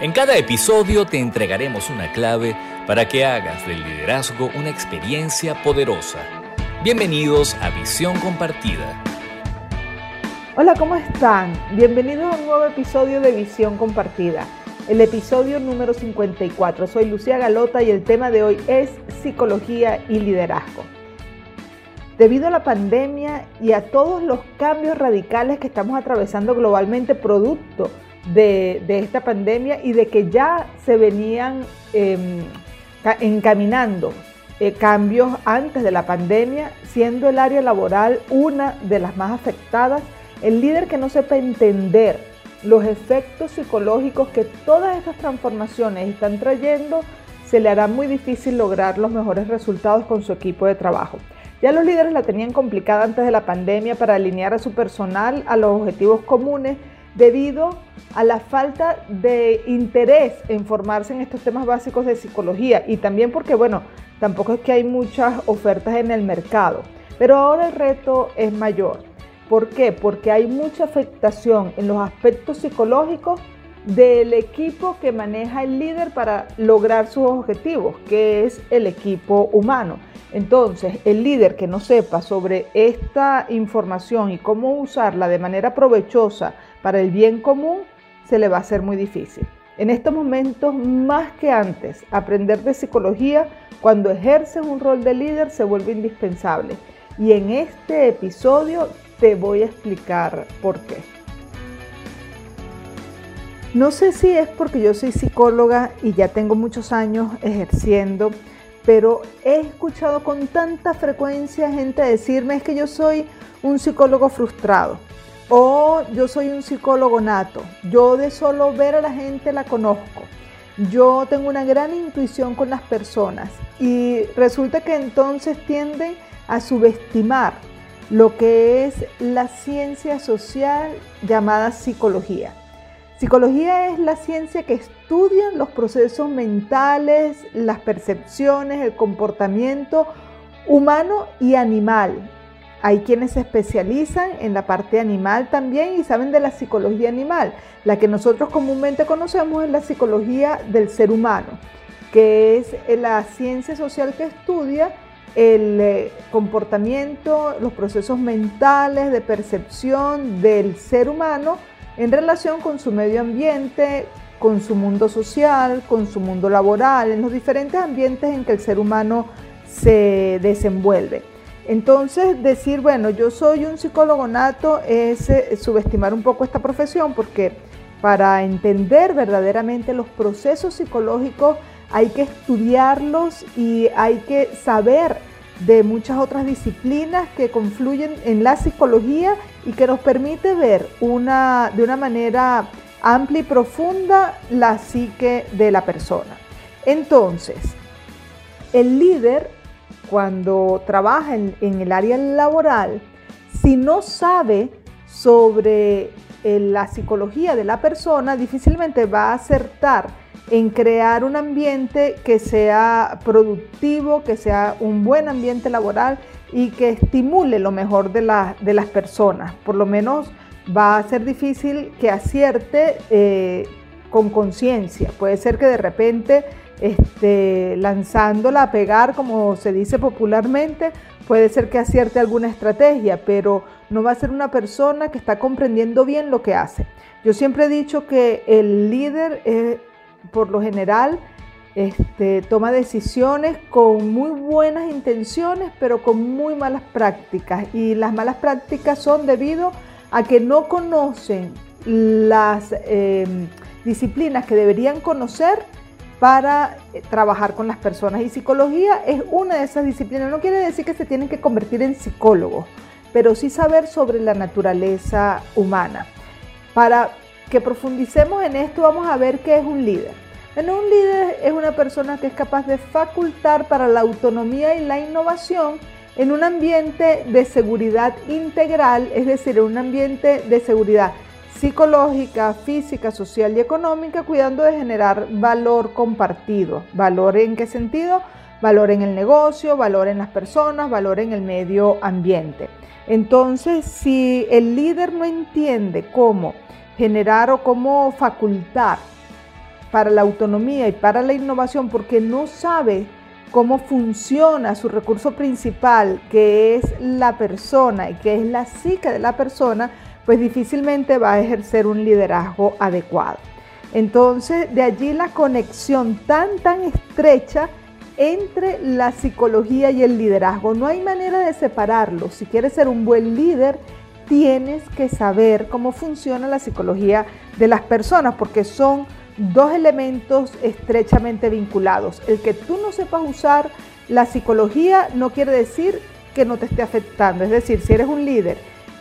En cada episodio te entregaremos una clave para que hagas del liderazgo una experiencia poderosa. Bienvenidos a Visión Compartida. Hola, ¿cómo están? Bienvenidos a un nuevo episodio de Visión Compartida, el episodio número 54. Soy Lucía Galota y el tema de hoy es psicología y liderazgo. Debido a la pandemia y a todos los cambios radicales que estamos atravesando globalmente producto de, esta pandemia y de que ya se venían em, encaminando eh, cambios antes de la pandemia, siendo el área laboral una de las más afectadas, el líder que no sepa entender los efectos psicológicos que todas estas transformaciones están trayendo, se le hará muy difícil lograr los mejores resultados con su equipo de trabajo. Ya los líderes la tenían complicada antes de la pandemia para alinear a su personal a los objetivos comunes debido a la falta de interés en formarse en estos temas básicos de psicología y también porque, bueno, tampoco es que hay muchas ofertas en el mercado. Pero ahora el reto es mayor. ¿Por qué? Porque hay mucha afectación en los aspectos psicológicos del equipo que maneja el líder para lograr sus objetivos, que es el equipo humano. Entonces, el líder que no sepa sobre esta información y cómo usarla de manera provechosa para el bien común, se le va a hacer muy difícil. En estos momentos, más que antes, aprender de psicología cuando ejerces un rol de líder se vuelve indispensable. Y en este episodio te voy a explicar por qué. No sé si es porque yo soy psicóloga y ya tengo muchos años ejerciendo, pero he escuchado con tanta frecuencia gente decirme es que yo soy un psicólogo frustrado o yo soy un psicólogo nato. Yo de solo ver a la gente la conozco. Yo tengo una gran intuición con las personas y resulta que entonces tienden a subestimar lo que es la ciencia social llamada psicología. Psicología es la ciencia que estudia los procesos mentales, las percepciones, el comportamiento humano y animal. Hay quienes se especializan en la parte animal también y saben de la psicología animal. La que nosotros comúnmente conocemos es la psicología del ser humano, que es la ciencia social que estudia el eh, comportamiento, los procesos mentales de percepción del ser humano en relación con su medio ambiente, con su mundo social, con su mundo laboral, en los diferentes ambientes en que el ser humano se desenvuelve. Entonces, decir, bueno, yo soy un psicólogo nato es eh, subestimar un poco esta profesión porque para entender verdaderamente los procesos psicológicos hay que estudiarlos y hay que saber de muchas otras disciplinas que confluyen en la psicología y que nos permite ver una, de una manera amplia y profunda la psique de la persona. Entonces, el líder, cuando trabaja en, el área laboral, si no sabe sobre eh, la psicología de la persona, difícilmente va a acertar en crear un ambiente que sea productivo, que sea un buen ambiente laboral y que estimule lo mejor de, de las personas. Por lo menos va a ser difícil que acierte eh, con conciencia. Puede ser que de repente este, lanzándola a pegar, como se dice popularmente, puede ser que acierte alguna estrategia, pero no va a ser una persona que está comprendiendo bien lo que hace. Yo siempre he dicho que el líder es por lo general este, toma decisiones con muy buenas intenciones, pero con muy malas prácticas. Y las malas prácticas son debido a que no conocen las em, disciplinas que deberían conocer para eh, trabajar con las personas. Y psicología es una de esas disciplinas. No quiere decir que se tienen que convertir en psicólogos, pero sí saber sobre la naturaleza humana. Para que profundicemos en esto, vamos a ver qué es un líder. Bueno, un líder es una persona que es capaz de facultar para la autonomía y la innovación en un ambiente de seguridad integral, es decir, en un ambiente de seguridad psicológica, física, social y económica, cuidando de generar valor compartido. ¿Valor en qué sentido? Valor en el negocio, valor en las personas, valor en el medio ambiente. Entonces, si el líder no entiende cómo generar o cómo facultar para la autonomía y para la innovación porque no sabe cómo funciona su recurso principal, que es la persona y que es la psique de la persona, pues difícilmente va a ejercer un liderazgo adecuado. Entonces, de allí la conexión tan, tan estrecha entre la psicología y el liderazgo. No hay manera de separarlo. Si quieres ser un buen líder, tienes que saber cómo funciona la psicología de las personas, porque son dos elementos estrechamente vinculados. El que tú no sepas usar la psicología no quiere decir que no te esté afectando. Es decir, si eres un líder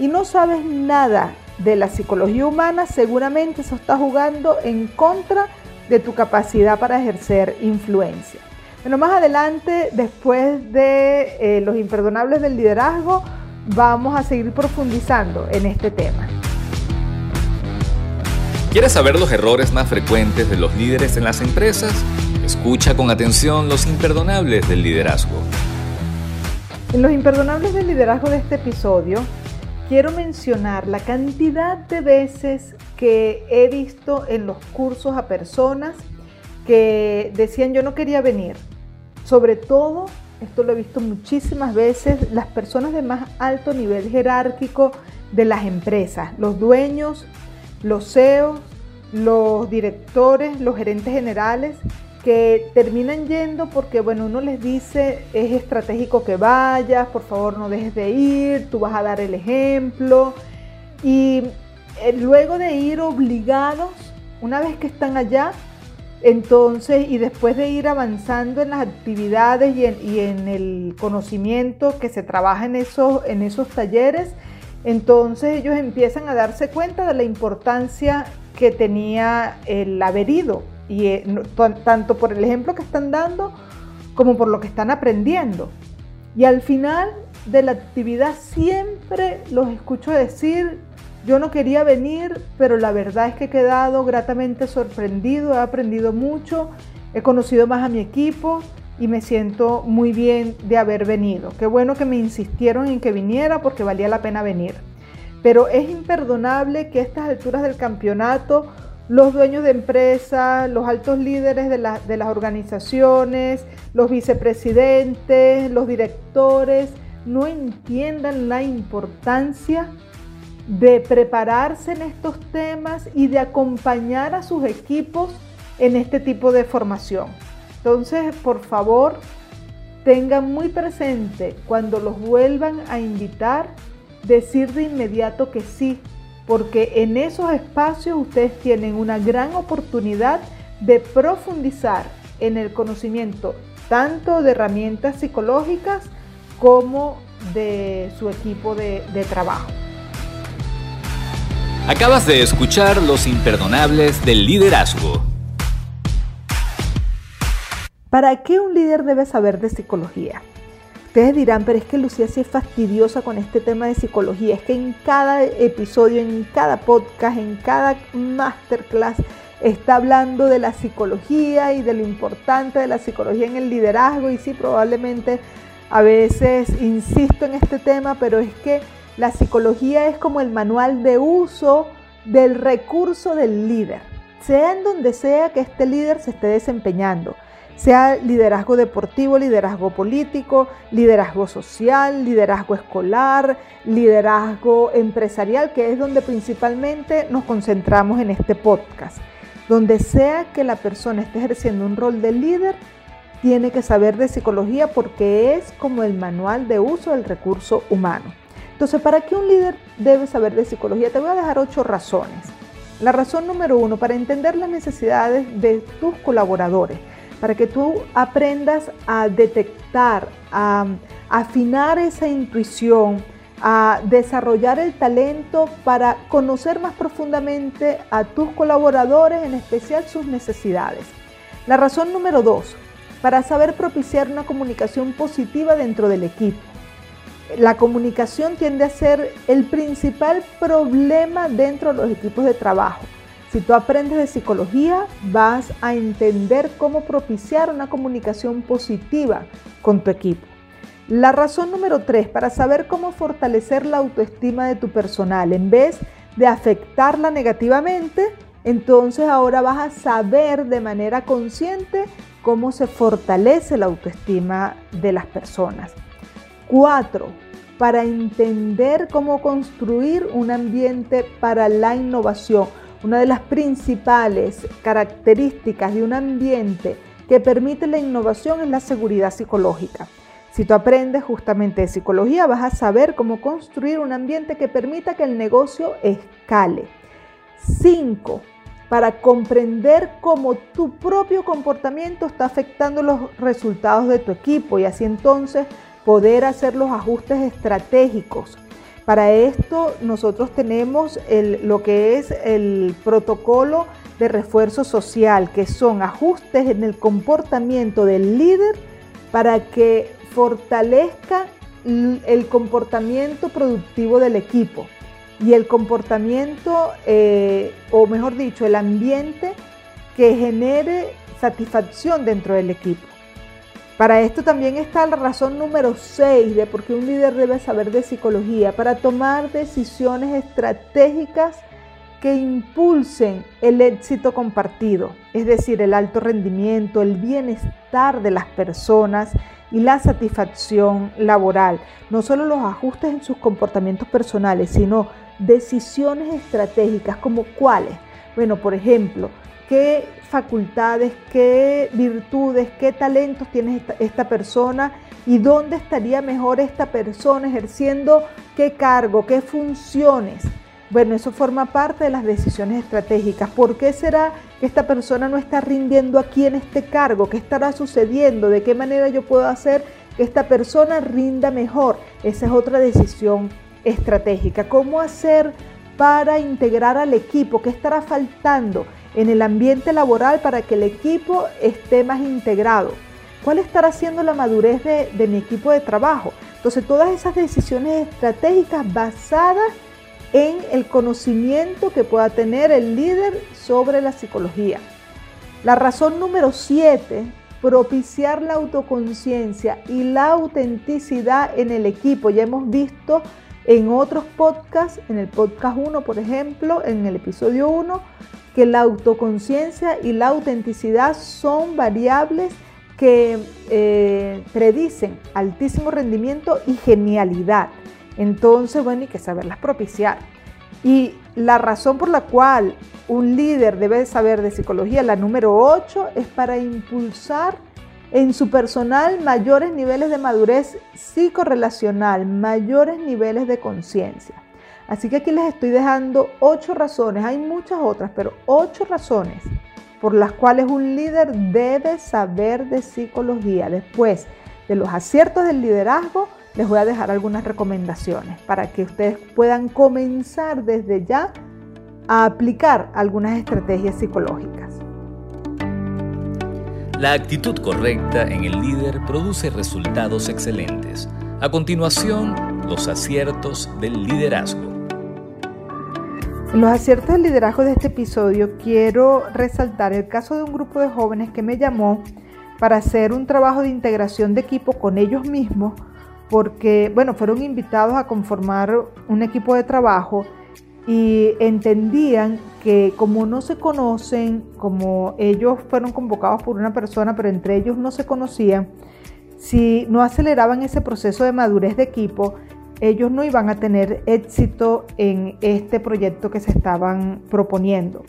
y no sabes nada de la psicología humana, seguramente eso está jugando en contra de tu capacidad para ejercer influencia. Bueno, más adelante, después de eh, los imperdonables del liderazgo, vamos a seguir profundizando en este tema. ¿Quieres saber los errores más frecuentes de los líderes en las empresas? Escucha con atención los imperdonables del liderazgo. En los imperdonables del liderazgo de este episodio, quiero mencionar la cantidad de veces que he visto en los cursos a personas que decían yo no quería venir. Sobre todo, esto lo he visto muchísimas veces, las personas de más alto nivel jerárquico de las empresas, los dueños, los CEOs, los directores, los gerentes generales, que terminan yendo porque, bueno, uno les dice, es estratégico que vayas, por favor no dejes de ir, tú vas a dar el ejemplo. Y eh, luego de ir obligados, una vez que están allá, entonces, y después de ir avanzando en las actividades y en, el conocimiento que se trabaja en esos, en esos talleres, entonces ellos empiezan a darse cuenta de la importancia que tenía el haber ido, y eh, tanto por el ejemplo que están dando como por lo que están aprendiendo. Y al final de la actividad siempre los escucho decir, yo no quería venir, pero la verdad es que he quedado gratamente sorprendido, he aprendido mucho, he conocido más a mi equipo y me siento muy bien de haber venido. Qué bueno que me insistieron en que viniera porque valía la pena venir. Pero es imperdonable que a estas alturas del campeonato los dueños de empresas, los altos líderes de, las organizaciones, los vicepresidentes, los directores, no entiendan la importancia de prepararse en estos temas y de acompañar a sus equipos en este tipo de formación. Entonces, por favor, tengan muy presente cuando los vuelvan a invitar, decir de inmediato que sí, porque en esos espacios ustedes tienen una gran oportunidad de profundizar en el conocimiento tanto de herramientas psicológicas como de su equipo de, de trabajo. Acabas de escuchar Los Imperdonables del Liderazgo. ¿Para qué un líder debe saber de psicología? Ustedes dirán, pero es que Lucía sí es fastidiosa con este tema de psicología. Es que en cada episodio, en cada podcast, en cada masterclass está hablando de la psicología y de lo importante de la psicología en el liderazgo. Y sí, probablemente a veces insisto en este tema, pero es que la psicología es como el manual de uso del recurso del líder, sea en donde sea que este líder se esté desempeñando sea liderazgo deportivo, liderazgo político, liderazgo social, liderazgo escolar, liderazgo empresarial, que es donde principalmente nos concentramos en este podcast. Donde sea que la persona esté ejerciendo un rol de líder, tiene que saber de psicología porque es como el manual de uso del recurso humano. Entonces, ¿para qué un líder debe saber de psicología? Te voy a dejar ocho razones. La razón número uno, para entender las necesidades de tus colaboradores para que tú aprendas a detectar, a afinar esa intuición, a desarrollar el talento para conocer más profundamente a tus colaboradores, en especial sus necesidades. La razón número dos, para saber propiciar una comunicación positiva dentro del equipo. La comunicación tiende a ser el principal problema dentro de los equipos de trabajo. Si tú aprendes de psicología, vas a entender cómo propiciar una comunicación positiva con tu equipo. La razón número tres, para saber cómo fortalecer la autoestima de tu personal, en vez de afectarla negativamente, entonces ahora vas a saber de manera consciente cómo se fortalece la autoestima de las personas. Cuatro, para entender cómo construir un ambiente para la innovación. Una de las principales características de un ambiente que permite la innovación es la seguridad psicológica. Si tú aprendes justamente de psicología, vas a saber cómo construir un ambiente que permita que el negocio escale. Cinco, para comprender cómo tu propio comportamiento está afectando los resultados de tu equipo y así entonces poder hacer los ajustes estratégicos. Para esto nosotros tenemos lo que es el protocolo de refuerzo social, que son ajustes en el comportamiento del líder para que fortalezca el comportamiento productivo del equipo y el comportamiento, eh, o mejor dicho, el ambiente que genere satisfacción dentro del equipo. Para esto también está la razón número 6 de por qué un líder debe saber de psicología, para tomar decisiones estratégicas que impulsen el éxito compartido, es decir, el alto rendimiento, el bienestar de las personas y la satisfacción laboral. No solo los ajustes en sus comportamientos personales, sino decisiones estratégicas como cuáles. Bueno, por ejemplo, qué facultades, qué virtudes, qué talentos tiene esta, persona y dónde estaría mejor esta persona ejerciendo qué cargo, qué funciones. Bueno, eso forma parte de las decisiones estratégicas. ¿Por qué será que esta persona no está rindiendo aquí en este cargo? ¿Qué estará sucediendo? ¿De qué manera yo puedo hacer que esta persona rinda mejor? Esa es otra decisión estratégica. ¿Cómo hacer para integrar al equipo? ¿Qué estará faltando? En el ambiente laboral para que el equipo esté más integrado? ¿Cuál estará siendo la madurez de, mi equipo de trabajo? Entonces, todas esas decisiones estratégicas basadas en el conocimiento que pueda tener el líder sobre la psicología. La razón número 7, propiciar la autoconciencia y la autenticidad en el equipo. Ya hemos visto en otros podcasts, en el podcast 1, por ejemplo, en el episodio 1, que la autoconciencia y la autenticidad son variables que eh, predicen altísimo rendimiento y genialidad. Entonces, bueno, hay que saberlas propiciar. Y la razón por la cual un líder debe saber de psicología, la número 8, es para impulsar en su personal mayores niveles de madurez psicorrelacional, mayores niveles de conciencia. Así que aquí les estoy dejando ocho razones, hay muchas otras, pero ocho razones por las cuales un líder debe saber de psicología. Después de los aciertos del liderazgo, les voy a dejar algunas recomendaciones para que ustedes puedan comenzar desde ya a aplicar algunas estrategias psicológicas. La actitud correcta en el líder produce resultados excelentes. A continuación, los aciertos del liderazgo. En los aciertos del liderazgo de este episodio quiero resaltar el caso de un grupo de jóvenes que me llamó para hacer un trabajo de integración de equipo con ellos mismos porque, bueno, fueron invitados a conformar un equipo de trabajo y entendían que como no se conocen, como ellos fueron convocados por una persona, pero entre ellos no se conocían, si no aceleraban ese proceso de madurez de equipo, ellos no iban a tener éxito en este proyecto que se estaban proponiendo.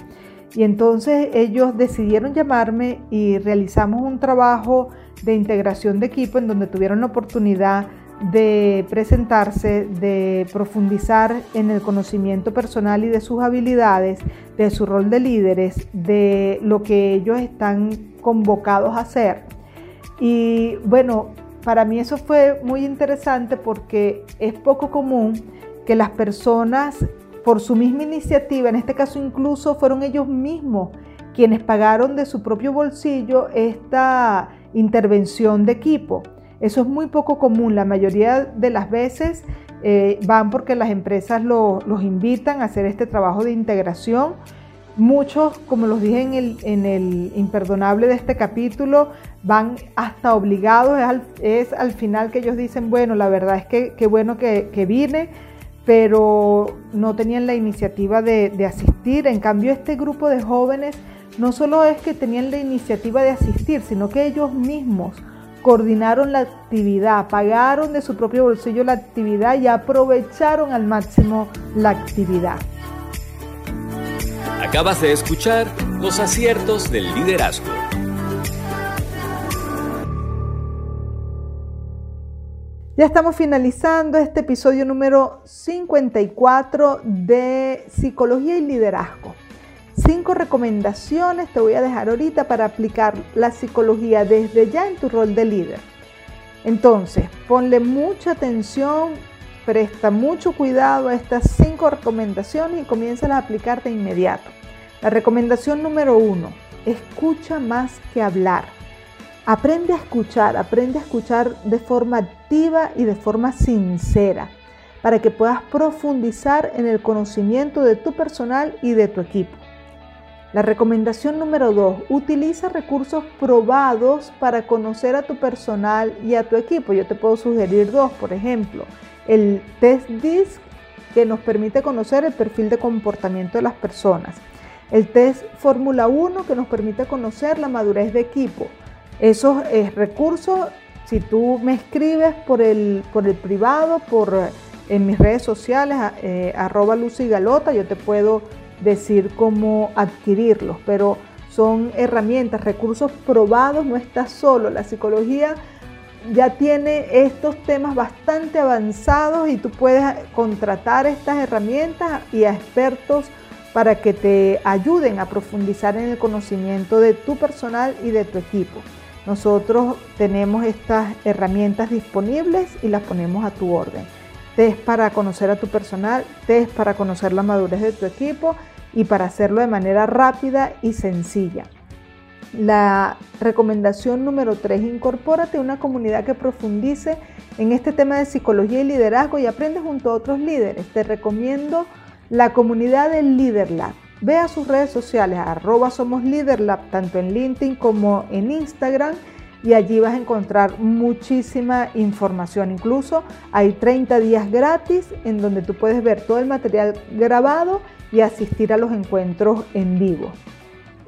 Y entonces ellos decidieron llamarme y realizamos un trabajo de integración de equipo en donde tuvieron la oportunidad de presentarse, de profundizar en el conocimiento personal y de sus habilidades, de su rol de líderes, de lo que ellos están convocados a hacer. Y bueno, para mí eso fue muy interesante porque es poco común que las personas, por su misma iniciativa, en este caso incluso fueron ellos mismos quienes pagaron de su propio bolsillo esta intervención de equipo. Eso es muy poco común. La mayoría de las veces eh, van porque las empresas los invitan a hacer este trabajo de integración Muchos, como los dije en el, en el imperdonable de este capítulo, van hasta obligados, es al, final que ellos dicen, bueno, la verdad es que qué bueno que, que vine, pero no tenían la iniciativa de, de asistir. En cambio, este grupo de jóvenes no solo es que tenían la iniciativa de asistir, sino que ellos mismos coordinaron la actividad, pagaron de su propio bolsillo la actividad y aprovecharon al máximo la actividad. Acabas de escuchar los aciertos del liderazgo. Ya estamos finalizando este episodio número 54 de Psicología y Liderazgo. Cinco recomendaciones te voy a dejar ahorita para aplicar la psicología desde ya en tu rol de líder. Entonces, ponle mucha atención, presta mucho cuidado a estas cinco recomendaciones y comienza a aplicar de inmediato. La recomendación número uno, escucha más que hablar. Aprende a escuchar, aprende a escuchar de forma activa y de forma sincera para que puedas profundizar en el conocimiento de tu personal y de tu equipo. La recomendación número dos, utiliza recursos probados para conocer a tu personal y a tu equipo. Yo te puedo sugerir dos, por ejemplo, el test DISC que nos permite conocer el perfil de comportamiento de las personas. El test Fórmula 1 que nos permite conocer la madurez de equipo. Esos eh, recursos, si tú me escribes por el, por el privado, por en mis redes sociales, eh, arroba Lucy Galota, yo te puedo decir cómo adquirirlos, pero son herramientas, recursos probados, no estás solo. La psicología ya tiene estos temas bastante avanzados y tú puedes contratar estas herramientas y a expertos para que te ayuden a profundizar en el conocimiento de tu personal y de tu equipo. Nosotros tenemos estas herramientas disponibles y las ponemos a tu orden. Test para conocer a tu personal, test para conocer la madurez de tu equipo y para hacerlo de manera rápida y sencilla. La recomendación número 3, incorpórate a una comunidad que profundice en este tema de psicología y liderazgo y aprende junto a otros líderes. Te recomiendo la comunidad del LeaderLab. Ve a sus redes sociales, arroba somos LeaderLab, tanto en LinkedIn como en Instagram y allí vas a encontrar muchísima información. Incluso hay 30 días gratis en donde tú puedes ver todo el material grabado y asistir a los encuentros en vivo.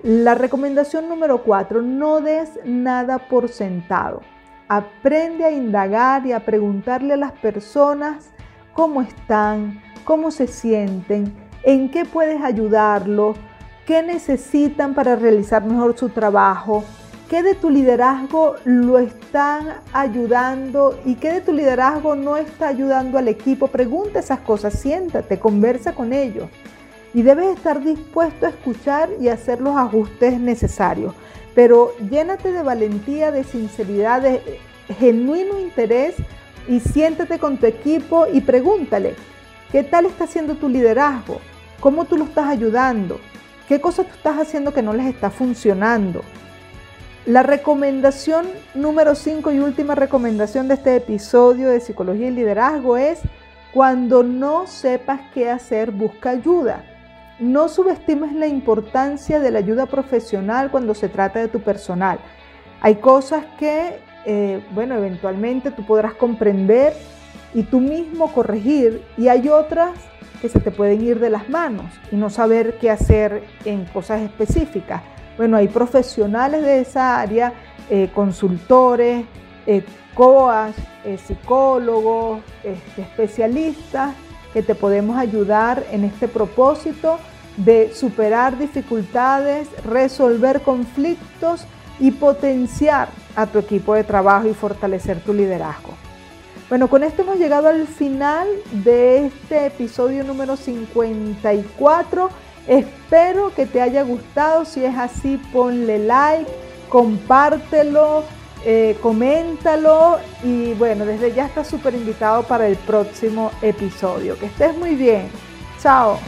La recomendación número 4, no des nada por sentado. Aprende a indagar y a preguntarle a las personas cómo están, cómo se sienten, en qué puedes ayudarlos, qué necesitan para realizar mejor su trabajo, qué de tu liderazgo lo están ayudando y qué de tu liderazgo no está ayudando al equipo. Pregunta esas cosas, siéntate, conversa con ellos y debes estar dispuesto a escuchar y hacer los ajustes necesarios. Pero llénate de valentía, de sinceridad, de genuino interés y siéntate con tu equipo y pregúntale, ¿qué tal está haciendo tu liderazgo? ¿Cómo tú lo estás ayudando? ¿Qué cosas tú estás haciendo que no les está funcionando? La recomendación número 5 y última recomendación de este episodio de Psicología y Liderazgo es, cuando no sepas qué hacer, busca ayuda. No subestimes la importancia de la ayuda profesional cuando se trata de tu personal. Hay cosas que, eh, bueno, eventualmente tú podrás comprender y tú mismo corregir y hay otras que se te pueden ir de las manos y no saber qué hacer en cosas específicas. Bueno, hay profesionales de esa área, eh, consultores, eh, coas, psicólogos, este, especialistas que te podemos ayudar en este propósito de superar dificultades, resolver conflictos y potenciar a tu equipo de trabajo y fortalecer tu liderazgo. Bueno, con esto hemos llegado al final de este episodio número 54. Espero que te haya gustado. Si es así, ponle like, compártelo, eh, coméntalo y bueno, desde ya estás súper invitado para el próximo episodio. Que estés muy bien. Chao.